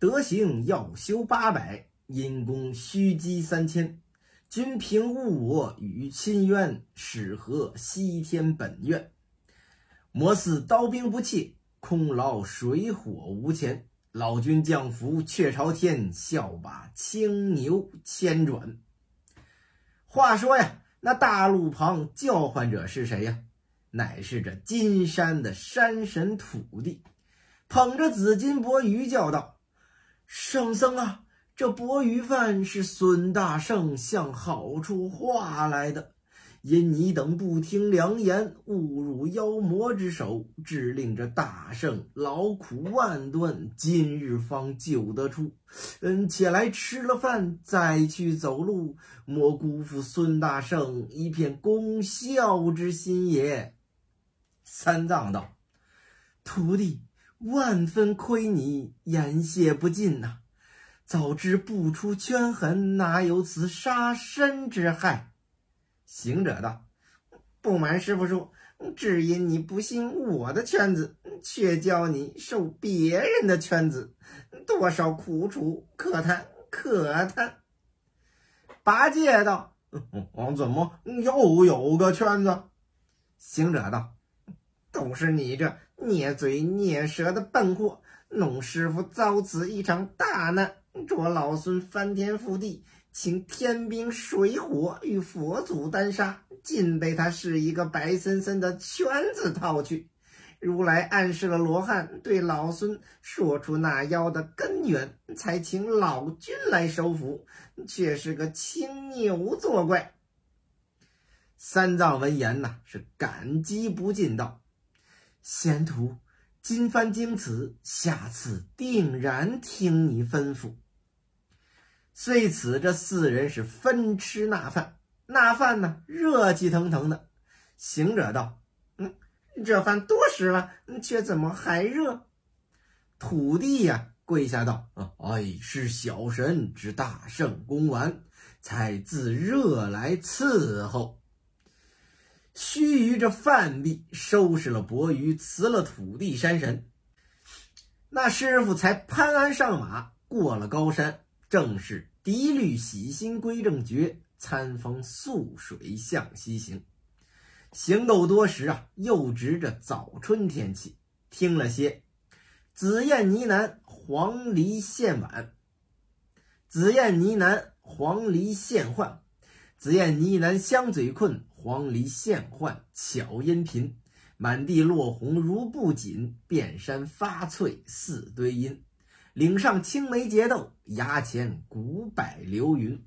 德行要修八百，因功须积三千。君平误我与亲冤，使合西天本愿。摩似刀兵不弃，空劳水火无钱。老君降福却朝天，笑把青牛牵转。话说呀，那大路旁叫唤者是谁呀？乃是这金山的山神土地，捧着紫金钵盂叫道：“圣僧啊，这钵盂饭是孙大圣向好处化来的，因你等不听良言，误入妖魔之手，致令这大圣劳苦万端，今日方救得出。嗯，且来吃了饭再去走路，莫辜负孙大圣一片功孝之心也。”三藏道：“徒弟万分亏你，言谢不尽呐！早知不出圈痕，哪有此杀身之害？”行者道：“不瞒师傅说，只因你不信我的圈子，却教你受别人的圈子，多少苦楚，可叹可叹。”八戒道：“ 王怎么又有个圈子？”行者道。都是你这孽嘴孽舌的笨货，弄师傅遭此一场大难，捉老孙翻天覆地，请天兵水火与佛祖单杀，尽被他是一个白森森的圈子套去。如来暗示了罗汉，对老孙说出那妖的根源，才请老君来收服，却是个青牛作怪。三藏闻言呐，是感激不尽，道。贤徒，今番经此，下次定然听你吩咐。遂此，这四人是分吃那饭，那饭呢，热气腾腾的。行者道：“嗯，这饭多时了，却怎么还热？”土地呀，跪下道：“啊哎，是小神之大圣公完，才自热来伺候。”须臾，这范蠡收拾了钵盂，辞了土地山神，那师傅才攀鞍上马，过了高山，正是涤律洗心归正觉，餐风宿水向西行。行够多时啊，又值着早春天气，听了些紫燕呢喃，黄鹂献晚，紫燕呢喃，黄鹂献唤，紫燕呢喃，香嘴困。黄鹂现唤巧音频，满地落红如布锦，遍山发翠似堆阴。岭上青梅结豆，崖前古柏流云。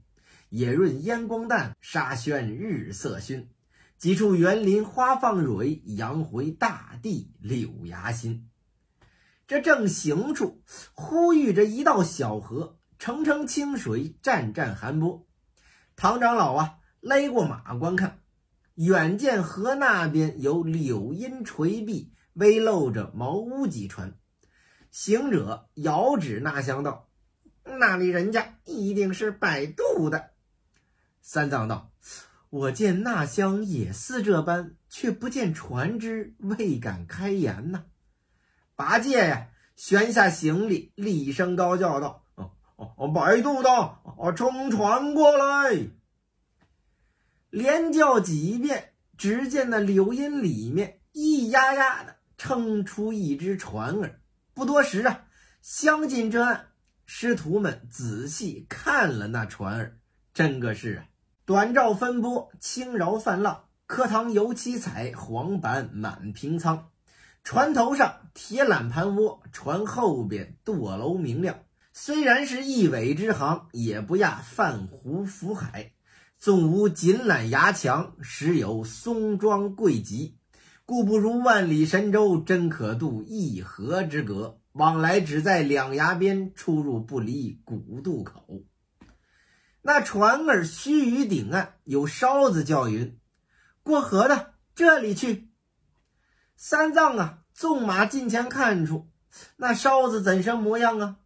野润烟光淡，沙宣日色熏。几处园林花放蕊，杨回大地柳芽新。这正行处，忽遇着一道小河，澄澄清水，湛湛寒波。唐长老啊，勒过马观看。远见河那边有柳荫垂碧，微露着茅屋几船。行者遥指那乡道：“那里人家一定是摆渡的。”三藏道：“我见那乡也似这般，却不见船只，未敢开言呐。”八戒呀，悬下行李，厉声高叫道：“哦哦，摆渡的，哦，乘船过来！”连叫几遍，只见那柳荫里面咿呀呀的撑出一只船儿。不多时啊，相近这岸，师徒们仔细看了那船儿，真个是啊，短棹分波，轻饶泛浪，课堂油漆彩，黄板满平仓。船头上铁缆盘窝，船后边舵楼明亮。虽然是一尾之行，也不亚泛湖浮海。纵无锦缆牙墙，实有松庄贵极，故不如万里神州，真可渡一河之隔。往来只在两崖边，出入不离古渡口。那船儿须臾顶岸，有哨子叫云：“过河的，这里去。”三藏啊，纵马近前看出，那哨子怎生模样啊？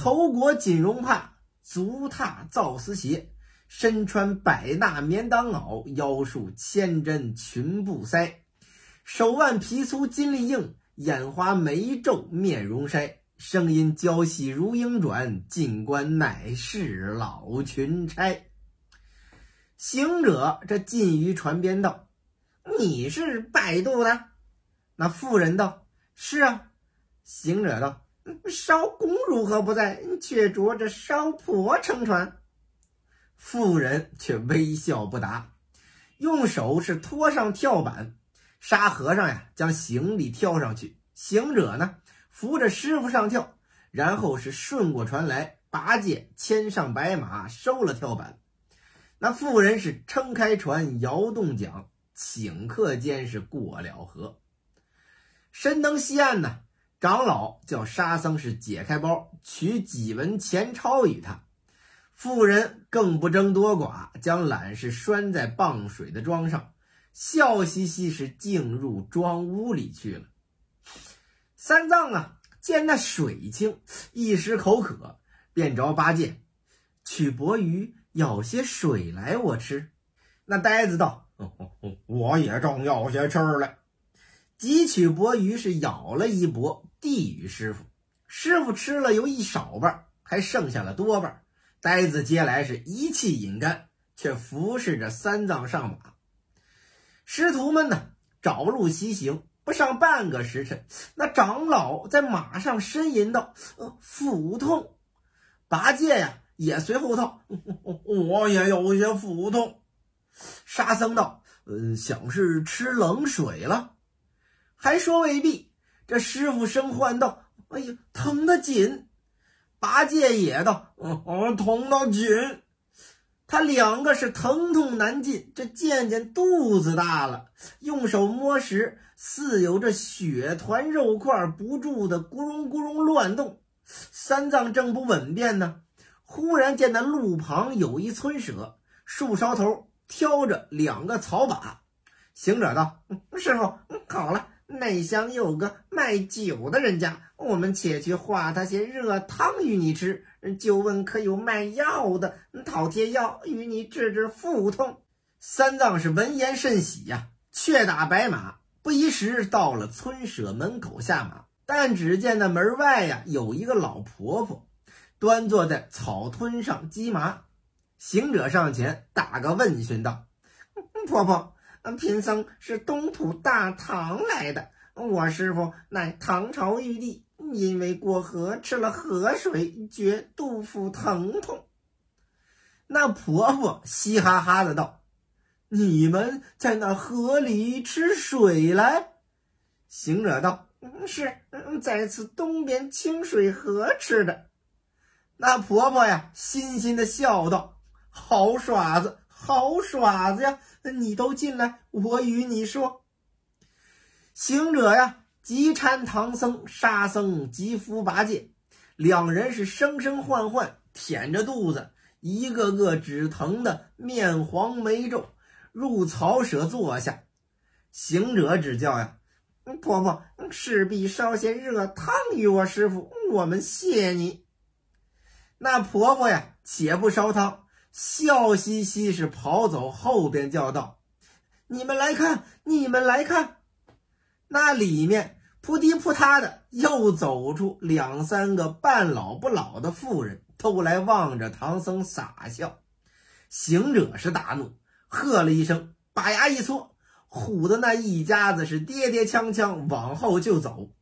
头裹锦绒帕，足踏皂丝鞋。身穿百纳棉裆袄，腰束千针裙布塞，手腕皮粗筋力硬，眼花眉皱面容筛，声音娇细如莺转，近观乃是老群差。行者这近于船边道：“你是摆渡的？”那妇人道：“是啊。”行者道：“烧公如何不在，却着着烧婆撑船？”妇人却微笑不答，用手是托上跳板。沙和尚呀，将行李挑上去。行者呢，扶着师傅上跳，然后是顺过船来，八戒牵上白马，收了跳板。那妇人是撑开船，摇动桨，顷刻间是过了河。身登西岸呢，长老叫沙僧是解开包，取几文钱钞与他。妇人更不争多寡，将懒是拴在傍水的桩上，笑嘻嘻是进入庄屋里去了。三藏啊，见那水清，一时口渴，便着八戒取钵盂舀些水来，我吃。那呆子道：“ 我也正要些吃来。”汲取钵盂是舀了一钵，递与师傅。师傅吃了有一少半，还剩下了多半。呆子接来是一气饮干，却服侍着三藏上马。师徒们呢，找路西行，不上半个时辰，那长老在马上呻吟道：“呃，腹痛。”八戒呀，也随后道：“ 我也有些腹痛。”沙僧道：“呃，想是吃冷水了。”还说未必，这师傅声唤道：“哎呀，疼得紧。”八戒也道：“哦，疼得紧。”他两个是疼痛难禁，这渐渐肚子大了，用手摸时，似有着血团肉块不住的咕隆咕隆乱动。三藏正不稳便呢，忽然见那路旁有一村舍，树梢头挑着两个草把。行者道：“师傅，好了。”内乡有个卖酒的人家，我们且去化他些热汤与你吃。就问可有卖药的，讨些药与你治治腹痛。三藏是闻言甚喜呀，却打白马，不一时到了村舍门口下马。但只见那门外呀，有一个老婆婆，端坐在草墩上鸡麻。行者上前打个问询道：“婆婆。”贫僧是东土大唐来的，我师傅乃唐朝玉帝，因为过河吃了河水，觉肚腹疼痛。那婆婆嘻哈哈的道：“你们在那河里吃水来？”行者道：“是在此东边清水河吃的。”那婆婆呀，欣欣的笑道：“好耍子！”好耍子呀！你都进来，我与你说。行者呀，急搀唐僧、沙僧急扶八戒，两人是声声唤唤，舔着肚子，一个个只疼的面黄眉皱，入草舍坐下。行者只叫呀：“婆婆，势必烧些热汤与我师傅，我们谢你。”那婆婆呀，且不烧汤。笑嘻嘻是跑走，后边叫道：“你们来看，你们来看！”那里面扑滴扑嗒的又走出两三个半老不老的妇人，都来望着唐僧傻笑。行者是大怒，喝了一声，把牙一搓，唬得那一家子是跌跌呛呛往后就走。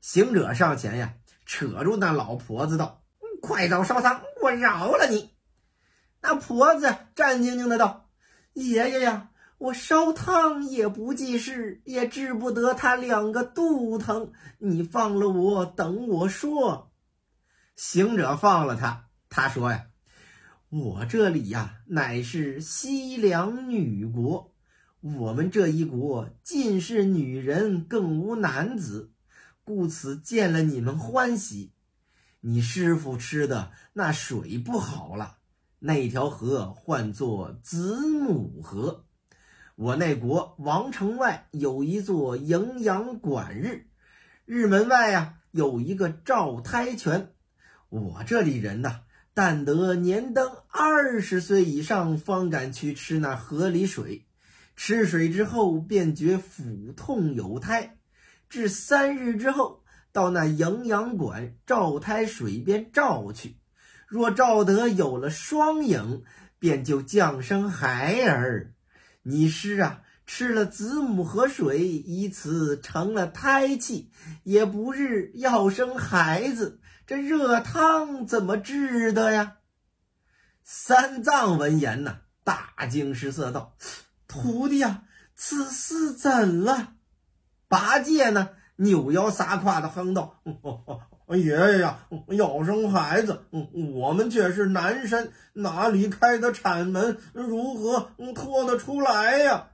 行者上前呀，扯住那老婆子道：“快找烧汤，我饶了你。”那婆子战兢兢的道：“爷爷呀，我烧汤也不济事，也治不得他两个肚疼。你放了我，等我说。”行者放了他，他说呀：“我这里呀，乃是西凉女国，我们这一国尽是女人，更无男子，故此见了你们欢喜。你师傅吃的那水不好了。”那条河唤作子母河，我那国王城外有一座营阳馆日，日门外呀有一个照胎泉。我这里人呐，但得年登二十岁以上，方敢去吃那河里水。吃水之后，便觉腹痛有胎，至三日之后，到那营养馆照胎水边照去。若照得有了双影，便就降生孩儿。你师啊，吃了子母河水，以此成了胎气，也不日要生孩子。这热汤怎么治的呀？三藏闻言呐，大惊失色，道：“徒弟呀，此事怎了？”八戒呢，扭腰撒胯的哼道。爷爷呀，要生孩子，我们却是男生，哪里开得产门？如何拖得出来呀？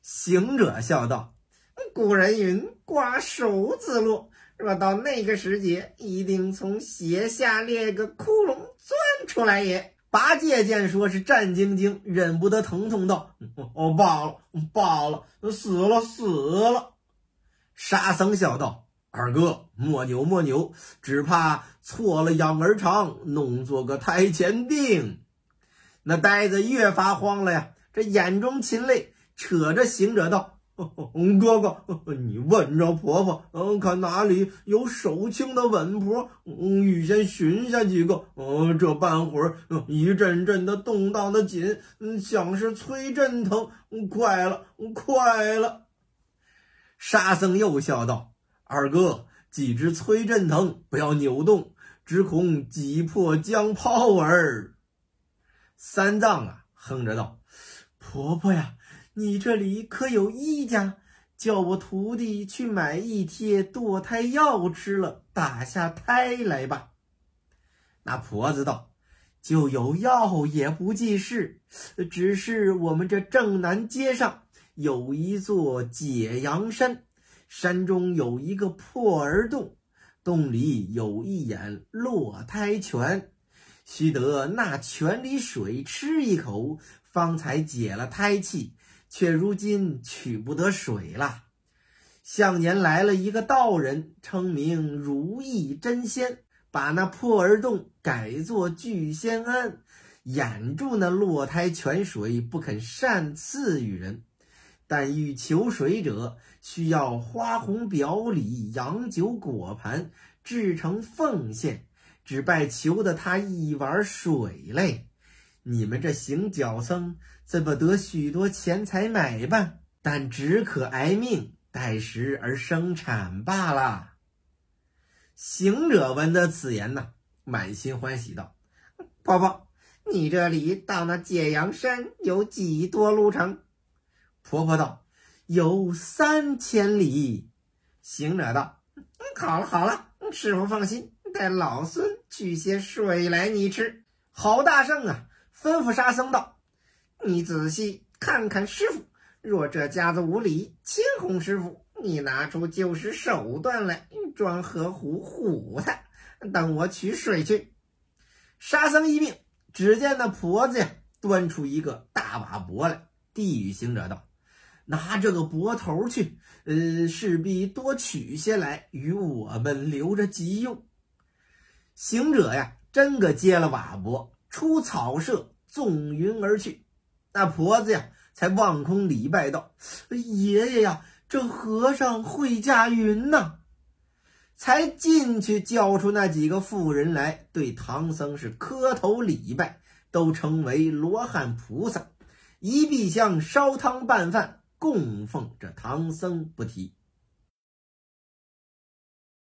行者笑道：“古人云，瓜熟自落。若到那个时节，一定从鞋下裂个窟窿钻出来也。”八戒见说是战兢兢，忍不得疼痛道：“哦，罢了，罢了，死了，死了。”沙僧笑道。二哥，莫扭莫扭，只怕错了养儿长，弄作个胎前病。那呆子越发慌了呀，这眼中噙泪，扯着行者道：“哥哥，你问着婆婆，嗯，看哪里有手轻的稳婆，嗯，预先寻下几个。嗯，这半会儿一阵阵的动荡的紧，嗯，像是催阵疼。快了，快了。”沙僧又笑道。二哥，几只催阵疼，不要扭动，只恐挤破浆泡儿。三藏啊，哼着道：“婆婆呀，你这里可有医家？叫我徒弟去买一贴堕胎药吃了，打下胎来吧。”那婆子道：“就有药也不济事，只是我们这正南街上有一座解阳山。”山中有一个破儿洞，洞里有一眼落胎泉，须得那泉里水吃一口，方才解了胎气，却如今取不得水了。向年来了一个道人，称名如意真仙，把那破儿洞改作聚仙庵，掩住那落胎泉水，不肯擅赐与人。但欲求水者，需要花红表里、洋酒果盘制成奉献，只拜求得他一碗水嘞。你们这行脚僧，怎么得许多钱财买办？但只可挨命，待时而生产罢了。行者闻得此言呐，满心欢喜道：“婆婆，你这里到那解阳山有几多路程？”婆婆道：“有三千里。”行者道：“嗯好了好了，师傅放心，带老孙取些水来你吃。”郝大圣啊，吩咐沙僧道：“你仔细看看师傅，若这家子无礼，牵哄师傅，你拿出旧时手段来，装河湖唬他。等我取水去。”沙僧一命，只见那婆子呀，端出一个大瓦钵来，递与行者道。拿这个钵头去，呃，势必多取些来，与我们留着急用。行者呀，真个接了瓦钵，出草舍，纵云而去。那婆子呀，才望空礼拜道：“爷爷呀，这和尚会驾云呐！”才进去叫出那几个妇人来，对唐僧是磕头礼拜，都称为罗汉菩萨，一壁香烧汤拌饭。供奉着唐僧不提。